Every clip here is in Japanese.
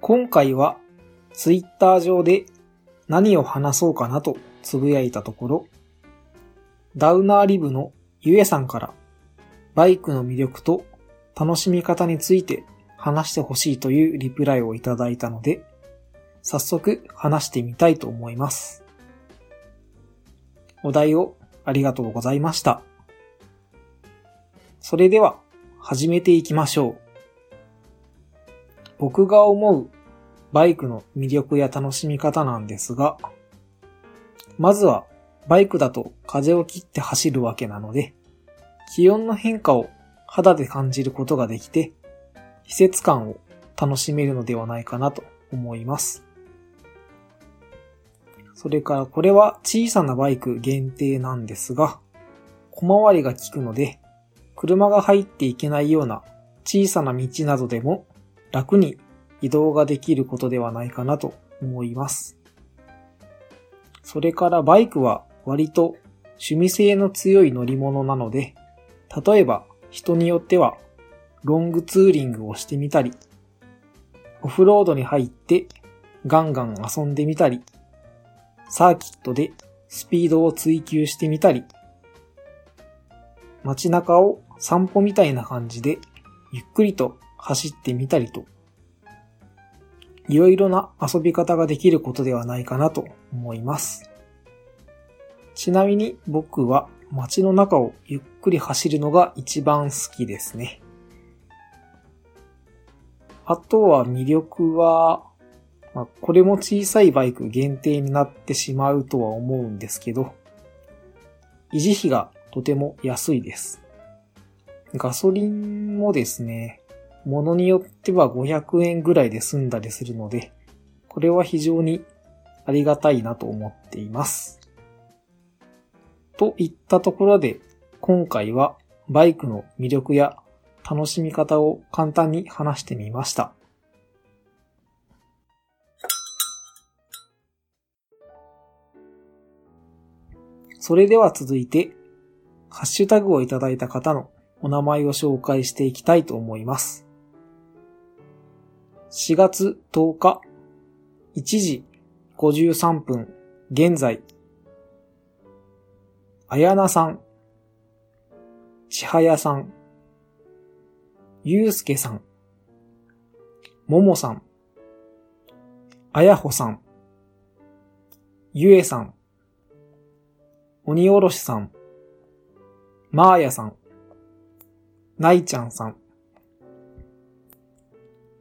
今回はツイッター上で何を話そうかなとつぶやいたところ、ダウナーリブのゆえさんからバイクの魅力と楽しみ方について話してほしいというリプライをいただいたので、早速話してみたいと思います。お題をありがとうございました。それでは始めていきましょう。僕が思うバイクの魅力や楽しみ方なんですが、まずはバイクだと風を切って走るわけなので、気温の変化を肌で感じることができて、季節感を楽しめるのではないかなと思います。それからこれは小さなバイク限定なんですが、小回りが効くので、車が入っていけないような小さな道などでも楽に移動ができることではないかなと思います。それからバイクは割と趣味性の強い乗り物なので、例えば人によってはロングツーリングをしてみたり、オフロードに入ってガンガン遊んでみたり、サーキットでスピードを追求してみたり、街中を散歩みたいな感じでゆっくりと走ってみたりと、いろいろな遊び方ができることではないかなと思います。ちなみに僕は街の中をゆっくり走るのが一番好きですね。あとは魅力は、まあ、これも小さいバイク限定になってしまうとは思うんですけど、維持費がとても安いです。ガソリンもですね、ものによっては500円ぐらいで済んだりするので、これは非常にありがたいなと思っています。といったところで、今回はバイクの魅力や楽しみ方を簡単に話してみました。それでは続いて、ハッシュタグをいただいた方のお名前を紹介していきたいと思います。4月10日、1時53分、現在、あやなさん、ちはやさん、ゆうすけさん、ももさん、あやほさん、ゆえさん、鬼おろしさん、まーやさん、ないちゃんさん。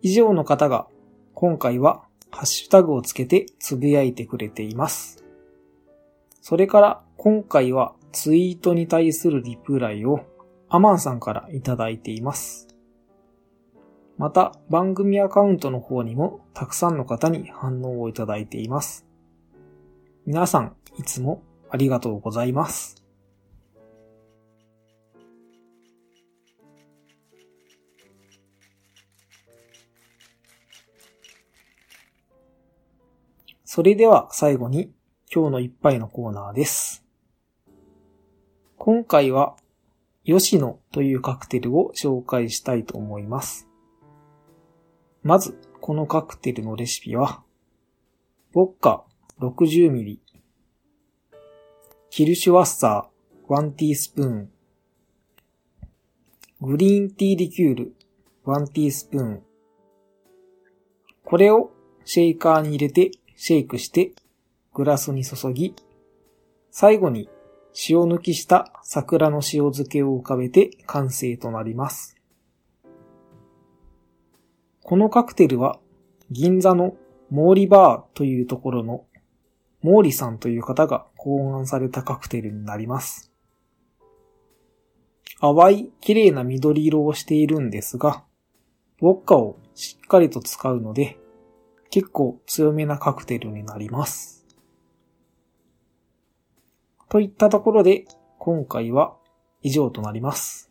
以上の方が今回はハッシュタグをつけてつぶやいてくれています。それから今回はツイートに対するリプライをアマンさんからいただいています。また番組アカウントの方にもたくさんの方に反応をいただいています。皆さんいつもありがとうございます。それでは最後に今日の一杯のコーナーです。今回は吉野というカクテルを紹介したいと思います。まず、このカクテルのレシピは、ウォッカ 60ml、キルシュワッサー1ティースプーン、グリーンティーリキュール1ティースプーン、これをシェイカーに入れてシェイクしてグラスに注ぎ、最後に塩抜きした桜の塩漬けを浮かべて完成となります。このカクテルは銀座のモーリバーというところのモーリさんという方が考案されたカクテルになります。淡い綺麗な緑色をしているんですが、ウォッカをしっかりと使うので、結構強めなカクテルになります。といったところで、今回は以上となります。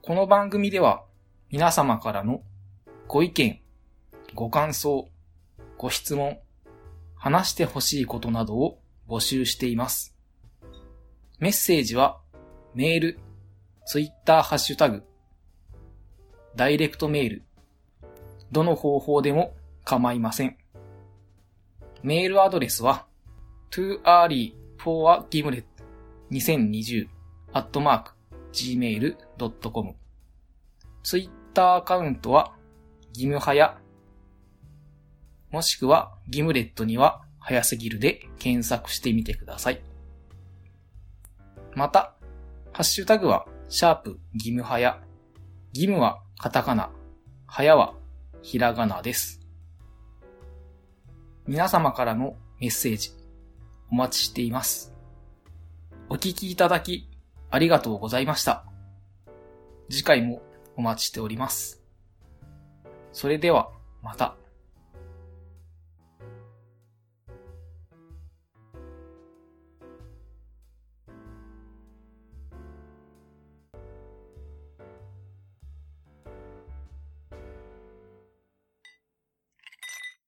この番組では皆様からのご意見、ご感想、ご質問、話してほしいことなどを募集しています。メッセージはメール、ツイッターハッシュタグ、ダイレクトメール、どの方法でも構いません。メールアドレスは too early for a gimlet 2020 at mark gmail.com ツイッターアカウントは、ギムハヤ、もしくはギムレットには早すぎるで検索してみてください。また、ハッシュタグは、シャープギムハヤ。ギムはカタカナ、ハヤはひらがなです。皆様からのメッセージ、お待ちしています。お聞きいただき、ありがとうございました。次回もお待ちしております。それでは、また。